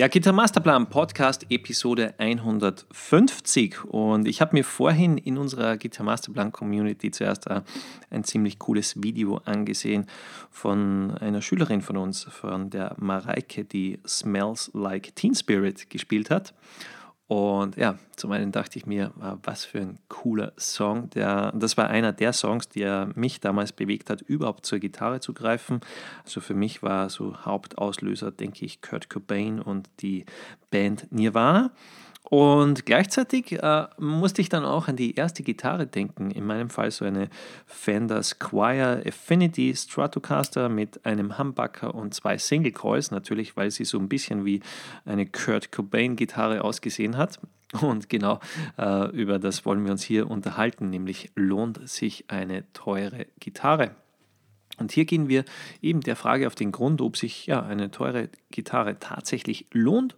Ja, Gitter Masterplan Podcast Episode 150 und ich habe mir vorhin in unserer Gitter Masterplan Community zuerst äh, ein ziemlich cooles Video angesehen von einer Schülerin von uns, von der Mareike, die Smells Like Teen Spirit gespielt hat. Und ja, zum einen dachte ich mir, was für ein cooler Song. Der, das war einer der Songs, der mich damals bewegt hat, überhaupt zur Gitarre zu greifen. Also für mich war so Hauptauslöser, denke ich, Kurt Cobain und die Band Nirvana. Und gleichzeitig äh, musste ich dann auch an die erste Gitarre denken. In meinem Fall so eine Fender Squire Affinity Stratocaster mit einem Humbucker und zwei Single Coils, natürlich, weil sie so ein bisschen wie eine Kurt Cobain Gitarre ausgesehen hat. Und genau äh, über das wollen wir uns hier unterhalten, nämlich lohnt sich eine teure Gitarre? Und hier gehen wir eben der Frage auf den Grund, ob sich ja eine teure Gitarre tatsächlich lohnt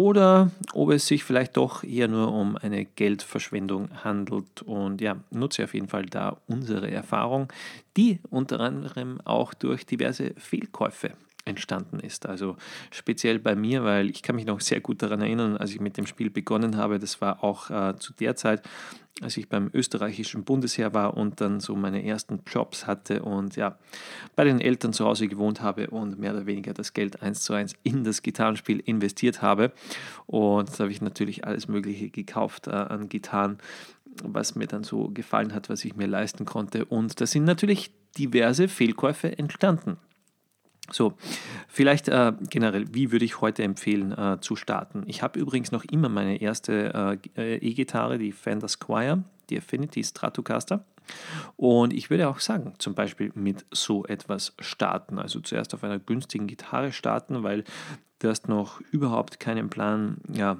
oder ob es sich vielleicht doch eher nur um eine Geldverschwendung handelt. Und ja, nutze auf jeden Fall da unsere Erfahrung, die unter anderem auch durch diverse Fehlkäufe entstanden ist. Also speziell bei mir, weil ich kann mich noch sehr gut daran erinnern, als ich mit dem Spiel begonnen habe, das war auch äh, zu der Zeit, als ich beim österreichischen Bundesheer war und dann so meine ersten Jobs hatte und ja, bei den Eltern zu Hause gewohnt habe und mehr oder weniger das Geld eins zu eins in das Gitarrenspiel investiert habe. Und da habe ich natürlich alles Mögliche gekauft äh, an Gitarren, was mir dann so gefallen hat, was ich mir leisten konnte. Und da sind natürlich diverse Fehlkäufe entstanden. So, vielleicht äh, generell, wie würde ich heute empfehlen äh, zu starten? Ich habe übrigens noch immer meine erste äh, E-Gitarre, die Fender Squire, die Affinity Stratocaster. Und ich würde auch sagen, zum Beispiel mit so etwas starten. Also zuerst auf einer günstigen Gitarre starten, weil du hast noch überhaupt keinen Plan, ja,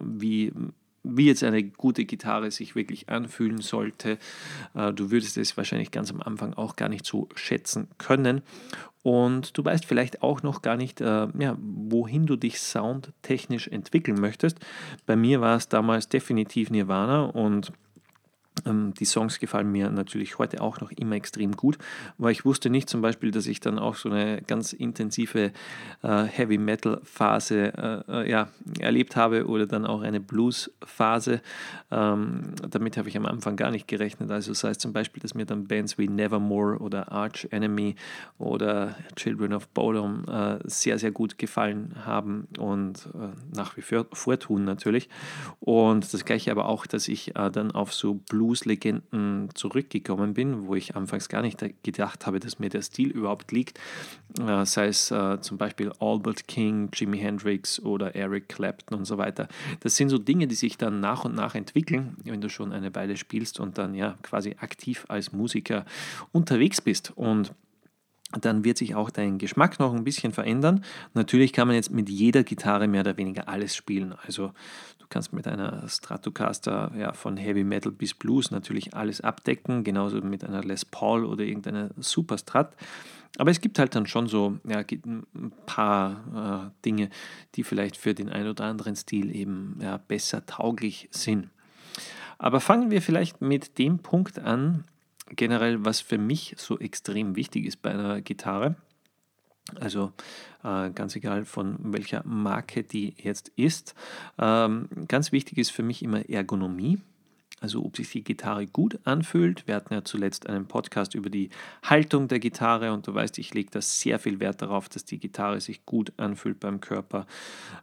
wie wie jetzt eine gute Gitarre sich wirklich anfühlen sollte. Äh, du würdest es wahrscheinlich ganz am Anfang auch gar nicht so schätzen können. Und du weißt vielleicht auch noch gar nicht, äh, ja, wohin du dich soundtechnisch entwickeln möchtest. Bei mir war es damals definitiv Nirvana und die Songs gefallen mir natürlich heute auch noch immer extrem gut, weil ich wusste nicht zum Beispiel, dass ich dann auch so eine ganz intensive äh, Heavy Metal Phase äh, äh, ja, erlebt habe oder dann auch eine Blues Phase. Ähm, damit habe ich am Anfang gar nicht gerechnet. Also das heißt zum Beispiel, dass mir dann Bands wie Nevermore oder Arch Enemy oder Children of Bodom äh, sehr, sehr gut gefallen haben und äh, nach wie vor tun natürlich. Und das gleiche aber auch, dass ich äh, dann auf so Blues Blues-Legenden zurückgekommen bin, wo ich anfangs gar nicht gedacht habe, dass mir der Stil überhaupt liegt. Äh, sei es äh, zum Beispiel Albert King, Jimi Hendrix oder Eric Clapton und so weiter. Das sind so Dinge, die sich dann nach und nach entwickeln, wenn du schon eine Weile spielst und dann ja quasi aktiv als Musiker unterwegs bist. Und dann wird sich auch dein Geschmack noch ein bisschen verändern. Natürlich kann man jetzt mit jeder Gitarre mehr oder weniger alles spielen. Also du kannst mit einer Stratocaster ja, von Heavy Metal bis Blues natürlich alles abdecken, genauso mit einer Les Paul oder irgendeiner Superstrat. Aber es gibt halt dann schon so ja, ein paar äh, Dinge, die vielleicht für den einen oder anderen Stil eben ja, besser tauglich sind. Aber fangen wir vielleicht mit dem Punkt an, generell, was für mich so extrem wichtig ist bei einer Gitarre, also äh, ganz egal von welcher Marke die jetzt ist, ähm, ganz wichtig ist für mich immer Ergonomie also ob sich die Gitarre gut anfühlt. Wir hatten ja zuletzt einen Podcast über die Haltung der Gitarre und du weißt, ich lege da sehr viel Wert darauf, dass die Gitarre sich gut anfühlt beim Körper,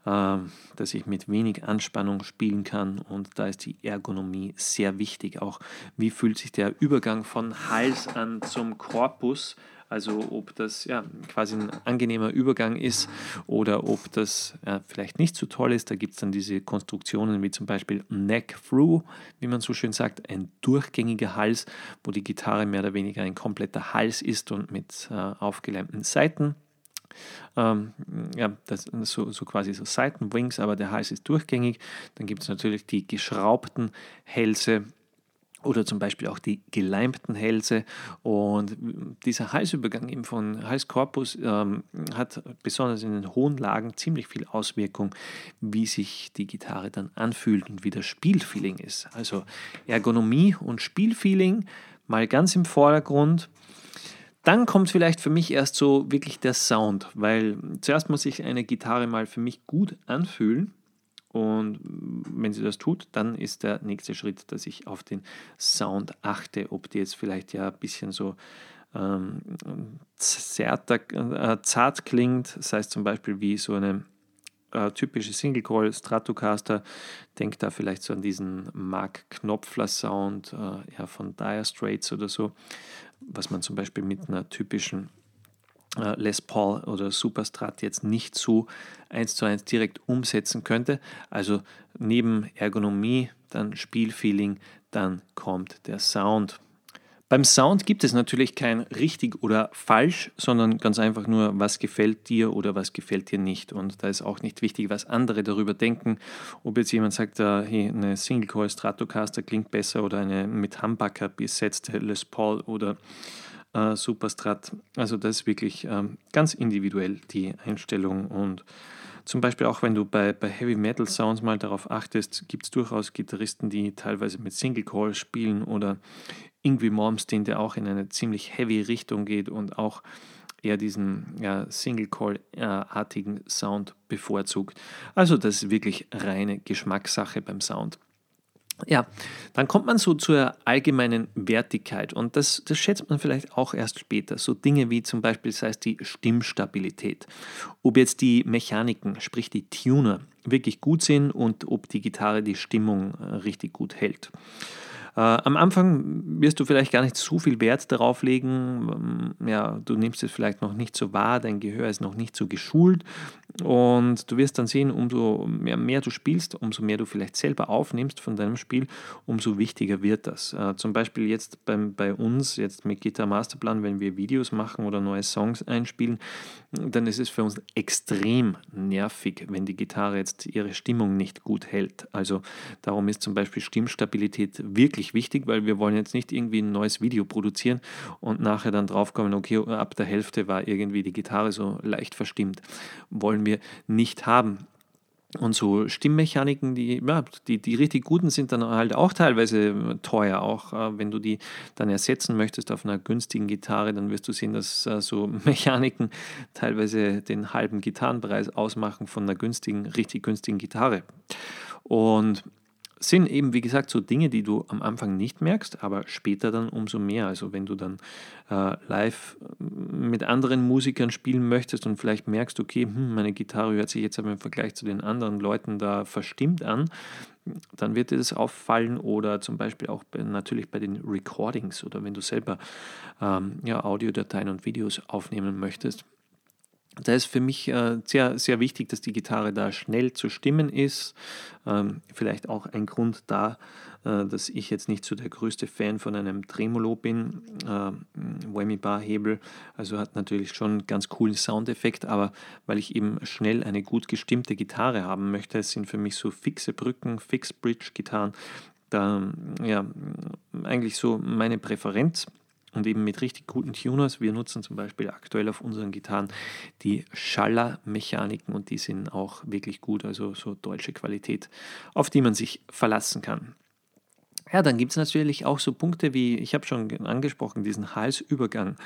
äh, dass ich mit wenig Anspannung spielen kann und da ist die Ergonomie sehr wichtig. Auch wie fühlt sich der Übergang von Hals an zum Korpus also ob das ja, quasi ein angenehmer Übergang ist oder ob das ja, vielleicht nicht so toll ist. Da gibt es dann diese Konstruktionen wie zum Beispiel Neck Through, wie man so schön sagt, ein durchgängiger Hals, wo die Gitarre mehr oder weniger ein kompletter Hals ist und mit äh, aufgeleimten Seiten. Ähm, ja, das so, so quasi so Seitenwings, aber der Hals ist durchgängig. Dann gibt es natürlich die geschraubten Hälse, oder zum Beispiel auch die geleimten Hälse. Und dieser Halsübergang eben von Halskorpus ähm, hat besonders in den hohen Lagen ziemlich viel Auswirkung, wie sich die Gitarre dann anfühlt und wie das Spielfeeling ist. Also Ergonomie und Spielfeeling mal ganz im Vordergrund. dann kommt vielleicht für mich erst so wirklich der Sound, weil zuerst muss sich eine Gitarre mal für mich gut anfühlen. Und wenn sie das tut, dann ist der nächste Schritt, dass ich auf den Sound achte, ob die jetzt vielleicht ja ein bisschen so ähm, zärter, äh, zart klingt, das heißt zum Beispiel wie so eine äh, typische Single Coil Stratocaster. Denkt da vielleicht so an diesen Mark Knopfler Sound äh, ja, von Dire Straits oder so was man zum Beispiel mit einer typischen Les Paul oder Superstrat jetzt nicht so eins zu eins direkt umsetzen könnte. Also neben Ergonomie, dann Spielfeeling, dann kommt der Sound. Beim Sound gibt es natürlich kein richtig oder falsch, sondern ganz einfach nur, was gefällt dir oder was gefällt dir nicht. Und da ist auch nicht wichtig, was andere darüber denken. Ob jetzt jemand sagt, äh, hey, eine Single Coil Stratocaster klingt besser oder eine mit Humbucker besetzte Les Paul oder äh, Superstrat. Also das ist wirklich ähm, ganz individuell die Einstellung und zum Beispiel auch wenn du bei, bei Heavy Metal Sounds mal darauf achtest, gibt es durchaus Gitarristen, die teilweise mit Single Call spielen oder Ingwie Malmsteen, der auch in eine ziemlich heavy Richtung geht und auch eher diesen ja, Single-Call-artigen Sound bevorzugt. Also das ist wirklich reine Geschmackssache beim Sound. Ja, dann kommt man so zur allgemeinen Wertigkeit und das, das schätzt man vielleicht auch erst später. So Dinge wie zum Beispiel, sei es die Stimmstabilität, ob jetzt die Mechaniken, sprich die Tuner, wirklich gut sind und ob die Gitarre die Stimmung äh, richtig gut hält. Äh, am Anfang wirst du vielleicht gar nicht so viel Wert darauf legen. Ähm, ja, du nimmst es vielleicht noch nicht so wahr, dein Gehör ist noch nicht so geschult und du wirst dann sehen, umso mehr, mehr du spielst, umso mehr du vielleicht selber aufnimmst von deinem Spiel, umso wichtiger wird das. Äh, zum Beispiel jetzt beim, bei uns, jetzt mit Guitar Masterplan, wenn wir Videos machen oder neue Songs einspielen, dann ist es für uns extrem nervig, wenn die Gitarre jetzt ihre Stimmung nicht gut hält. Also darum ist zum Beispiel Stimmstabilität wirklich wichtig, weil wir wollen jetzt nicht irgendwie ein neues Video produzieren und nachher dann draufkommen, okay, ab der Hälfte war irgendwie die Gitarre so leicht verstimmt. Wollen wir nicht haben. Und so Stimmmechaniken, die, ja, die, die richtig guten sind dann halt auch teilweise teuer. Auch äh, wenn du die dann ersetzen möchtest auf einer günstigen Gitarre, dann wirst du sehen, dass äh, so Mechaniken teilweise den halben Gitarrenpreis ausmachen von einer günstigen, richtig günstigen Gitarre. Und sind eben, wie gesagt, so Dinge, die du am Anfang nicht merkst, aber später dann umso mehr. Also wenn du dann äh, live äh, mit anderen Musikern spielen möchtest und vielleicht merkst, okay, hm, meine Gitarre hört sich jetzt aber im Vergleich zu den anderen Leuten da verstimmt an, dann wird dir das auffallen oder zum Beispiel auch bei, natürlich bei den Recordings oder wenn du selber ähm, ja, Audiodateien und Videos aufnehmen möchtest da ist für mich äh, sehr, sehr wichtig, dass die Gitarre da schnell zu stimmen ist. Ähm, vielleicht auch ein Grund da, äh, dass ich jetzt nicht so der größte Fan von einem Tremolo bin. Äh, Whammy Bar Hebel, also hat natürlich schon einen ganz coolen Soundeffekt, aber weil ich eben schnell eine gut gestimmte Gitarre haben möchte, sind für mich so fixe Brücken, Fixed Bridge Gitarren, da ja eigentlich so meine Präferenz und eben mit richtig guten Tuners. Wir nutzen zum Beispiel aktuell auf unseren Gitarren die Schaller-Mechaniken und die sind auch wirklich gut, also so deutsche Qualität, auf die man sich verlassen kann. Ja, dann gibt es natürlich auch so Punkte wie, ich habe schon angesprochen, diesen Halsübergang.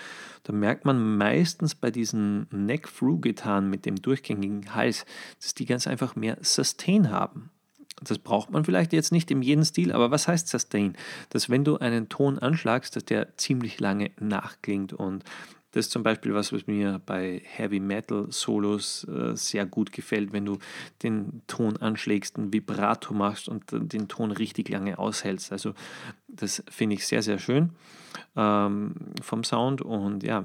Da merkt man meistens bei diesen Neck-Through-Gitarren mit dem durchgängigen Hals, dass die ganz einfach mehr Sustain haben. Das braucht man vielleicht jetzt nicht in jedem Stil, aber was heißt Sustain? Dass wenn du einen Ton anschlagst, dass der ziemlich lange nachklingt und das ist zum Beispiel was, was mir bei Heavy Metal Solos äh, sehr gut gefällt, wenn du den Ton anschlägst, ein Vibrato machst und den Ton richtig lange aushältst. Also das finde ich sehr, sehr schön ähm, vom Sound und ja,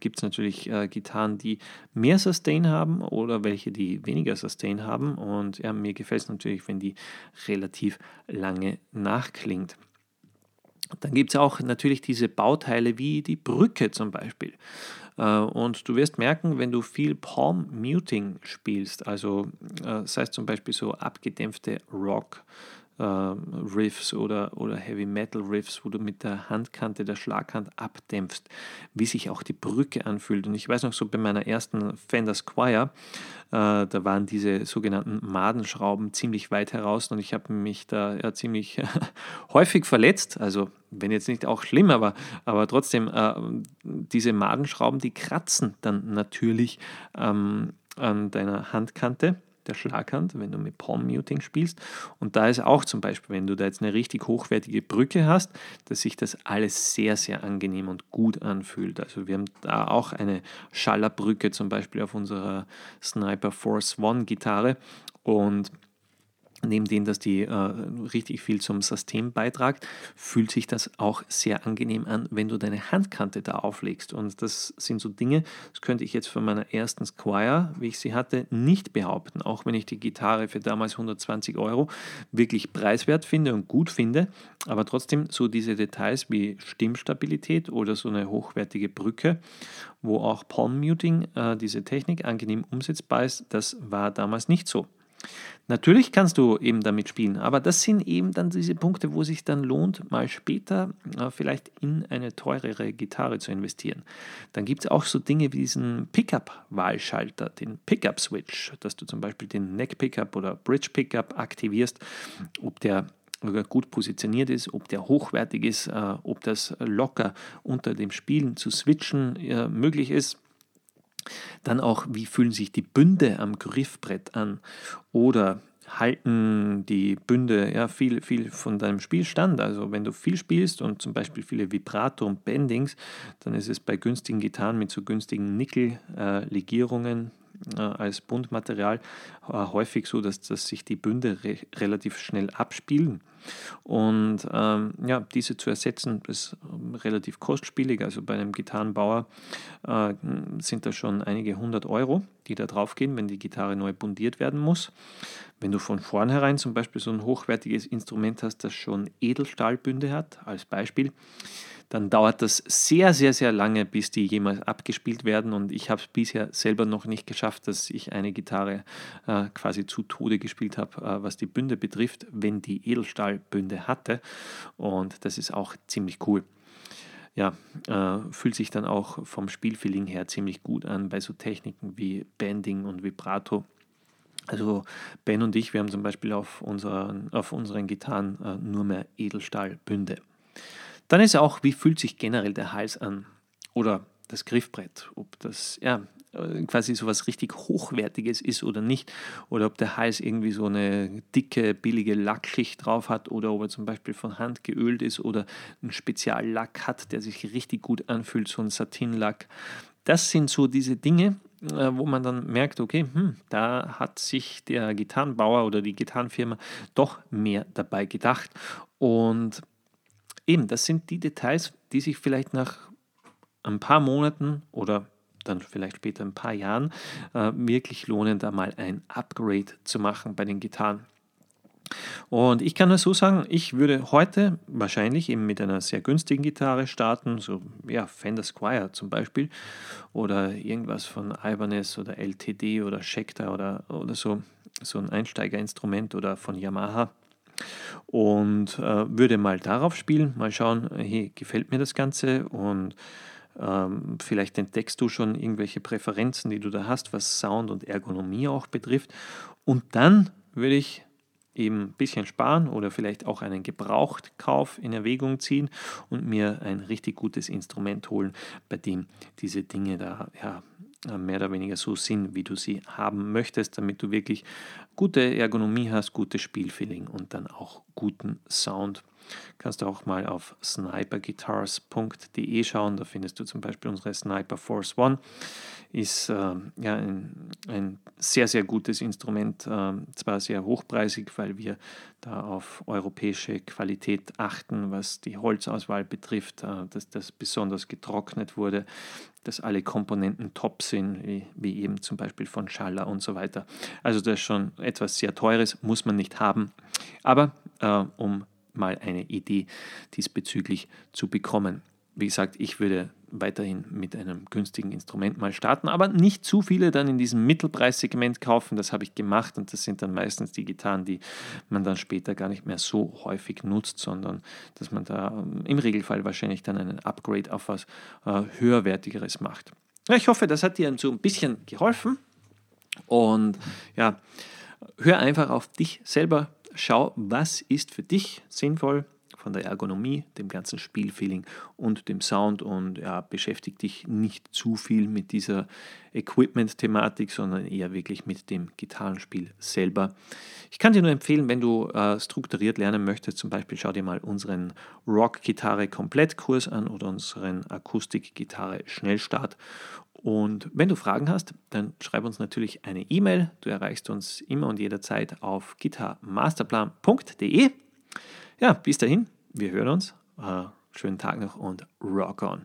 gibt es natürlich äh, Gitarren, die mehr Sustain haben oder welche, die weniger Sustain haben. Und ja, mir gefällt es natürlich, wenn die relativ lange nachklingt. Dann gibt es auch natürlich diese Bauteile wie die Brücke zum Beispiel. Äh, und du wirst merken, wenn du viel Palm Muting spielst, also äh, sei es zum Beispiel so abgedämpfte Rock, äh, Riffs oder, oder Heavy Metal Riffs, wo du mit der Handkante der Schlaghand abdämpfst, wie sich auch die Brücke anfühlt. Und ich weiß noch so bei meiner ersten Fender Squire, äh, da waren diese sogenannten Madenschrauben ziemlich weit heraus und ich habe mich da ja ziemlich häufig verletzt. Also wenn jetzt nicht auch schlimm, aber, aber trotzdem, äh, diese Madenschrauben, die kratzen dann natürlich ähm, an deiner Handkante der Schlaghand, wenn du mit Palm Muting spielst. Und da ist auch zum Beispiel, wenn du da jetzt eine richtig hochwertige Brücke hast, dass sich das alles sehr, sehr angenehm und gut anfühlt. Also wir haben da auch eine Schallerbrücke zum Beispiel auf unserer Sniper Force One Gitarre und neben dem, dass die äh, richtig viel zum System beitragt, fühlt sich das auch sehr angenehm an, wenn du deine Handkante da auflegst. Und das sind so Dinge, das könnte ich jetzt von meiner ersten Squire, wie ich sie hatte, nicht behaupten, auch wenn ich die Gitarre für damals 120 Euro wirklich preiswert finde und gut finde. Aber trotzdem so diese Details wie Stimmstabilität oder so eine hochwertige Brücke, wo auch Palm Muting, äh, diese Technik angenehm umsetzbar ist, das war damals nicht so. Natürlich kannst du eben damit spielen, aber das sind eben dann diese Punkte, wo sich dann lohnt, mal später äh, vielleicht in eine teurere Gitarre zu investieren. Dann gibt es auch so Dinge wie diesen Pickup-Wahlschalter, den Pickup-Switch, dass du zum Beispiel den Neck-Pickup oder Bridge-Pickup aktivierst, ob der gut positioniert ist, ob der hochwertig ist, äh, ob das locker unter dem Spielen zu switchen äh, möglich ist. Dann auch, wie fühlen sich die Bünde am Griffbrett an? Oder halten die Bünde ja viel, viel von deinem Spiel stand. Also wenn du viel spielst und zum Beispiel viele Vibrato und Bendings, dann ist es bei günstigen Gitarren mit so günstigen Nickel-Legierungen äh, als Bundmaterial äh, häufig so, dass, dass sich die Bünde re relativ schnell abspielen. Und ähm, ja, diese zu ersetzen, ist ähm, relativ kostspielig. Also bei einem Gitarrenbauer äh, sind da schon einige hundert Euro, die da drauf gehen, wenn die Gitarre neu bundiert werden muss. Wenn du von vornherein zum Beispiel so ein hochwertiges Instrument hast, das schon Edelstahlbünde hat, als Beispiel, dann dauert das sehr, sehr, sehr lange, bis die jemals abgespielt werden. Und ich habe es bisher selber noch nicht geschafft, dass ich eine Gitarre äh, quasi zu Tode gespielt habe, äh, was die Bünde betrifft, wenn die Edelstahlbünde hatte. Und das ist auch ziemlich cool. Ja, äh, fühlt sich dann auch vom Spielfeeling her ziemlich gut an bei so Techniken wie Bending und Vibrato. Also Ben und ich, wir haben zum Beispiel auf unseren, auf unseren Gitarren äh, nur mehr Edelstahlbünde. Dann ist auch, wie fühlt sich generell der Hals an oder das Griffbrett, ob das ja äh, quasi so was richtig Hochwertiges ist oder nicht, oder ob der Hals irgendwie so eine dicke, billige Lackschicht drauf hat oder ob er zum Beispiel von Hand geölt ist oder einen Speziallack hat, der sich richtig gut anfühlt, so ein Satinlack. Das sind so diese Dinge, äh, wo man dann merkt, okay, hm, da hat sich der Gitarrenbauer oder die Gitarrenfirma doch mehr dabei gedacht. Und eben, das sind die Details, die sich vielleicht nach ein paar Monaten oder dann vielleicht später ein paar Jahren äh, wirklich lohnen, da mal ein Upgrade zu machen bei den Gitarren. Und ich kann nur so sagen, ich würde heute wahrscheinlich eben mit einer sehr günstigen Gitarre starten, so ja, Fender Squire zum Beispiel oder irgendwas von Ibanez oder LTD oder Schecter oder, oder so, so ein Einsteigerinstrument oder von Yamaha und äh, würde mal darauf spielen, mal schauen, hey, gefällt mir das Ganze und ähm, vielleicht entdeckst du schon irgendwelche Präferenzen, die du da hast, was Sound und Ergonomie auch betrifft. Und dann würde ich eben ein bisschen sparen oder vielleicht auch einen Gebrauchtkauf in Erwägung ziehen und mir ein richtig gutes Instrument holen, bei dem diese Dinge da ja, mehr oder weniger so sind, wie du sie haben möchtest, damit du wirklich gute Ergonomie hast, gutes Spielfeeling und dann auch guten Sound. Kannst du auch mal auf sniperguitars.de schauen, da findest du zum Beispiel unsere Sniper Force One. Ist äh, ja ein, ein, sehr, sehr gutes Instrument, äh, zwar sehr hochpreisig, weil wir da auf europäische Qualität achten, was die Holzauswahl betrifft, äh, dass das besonders getrocknet wurde, dass alle Komponenten top sind, wie, wie eben zum Beispiel von Schaller und so weiter. Also das ist schon etwas sehr Teures, muss man nicht haben, aber äh, um mal eine Idee diesbezüglich zu bekommen. Wie gesagt, ich würde weiterhin mit einem günstigen Instrument mal starten, aber nicht zu viele dann in diesem Mittelpreissegment kaufen. Das habe ich gemacht und das sind dann meistens die Gitarren, die man dann später gar nicht mehr so häufig nutzt, sondern dass man da ähm, im Regelfall wahrscheinlich dann einen Upgrade auf was äh, höherwertigeres macht. Ja, ich hoffe, das hat dir so ein bisschen geholfen und ja, hör einfach auf dich selber, schau, was ist für dich sinnvoll von der Ergonomie, dem ganzen Spielfeeling und dem Sound und ja, beschäftige dich nicht zu viel mit dieser Equipment-Thematik, sondern eher wirklich mit dem Gitarrenspiel selber. Ich kann dir nur empfehlen, wenn du äh, strukturiert lernen möchtest, zum Beispiel schau dir mal unseren Rock-Gitarre-Komplettkurs an oder unseren Akustik-Gitarre-Schnellstart und wenn du Fragen hast, dann schreib uns natürlich eine E-Mail. Du erreichst uns immer und jederzeit auf gitarmasterplan.de. Ja, bis dahin, wir hören uns. Äh, schönen Tag noch und rock on.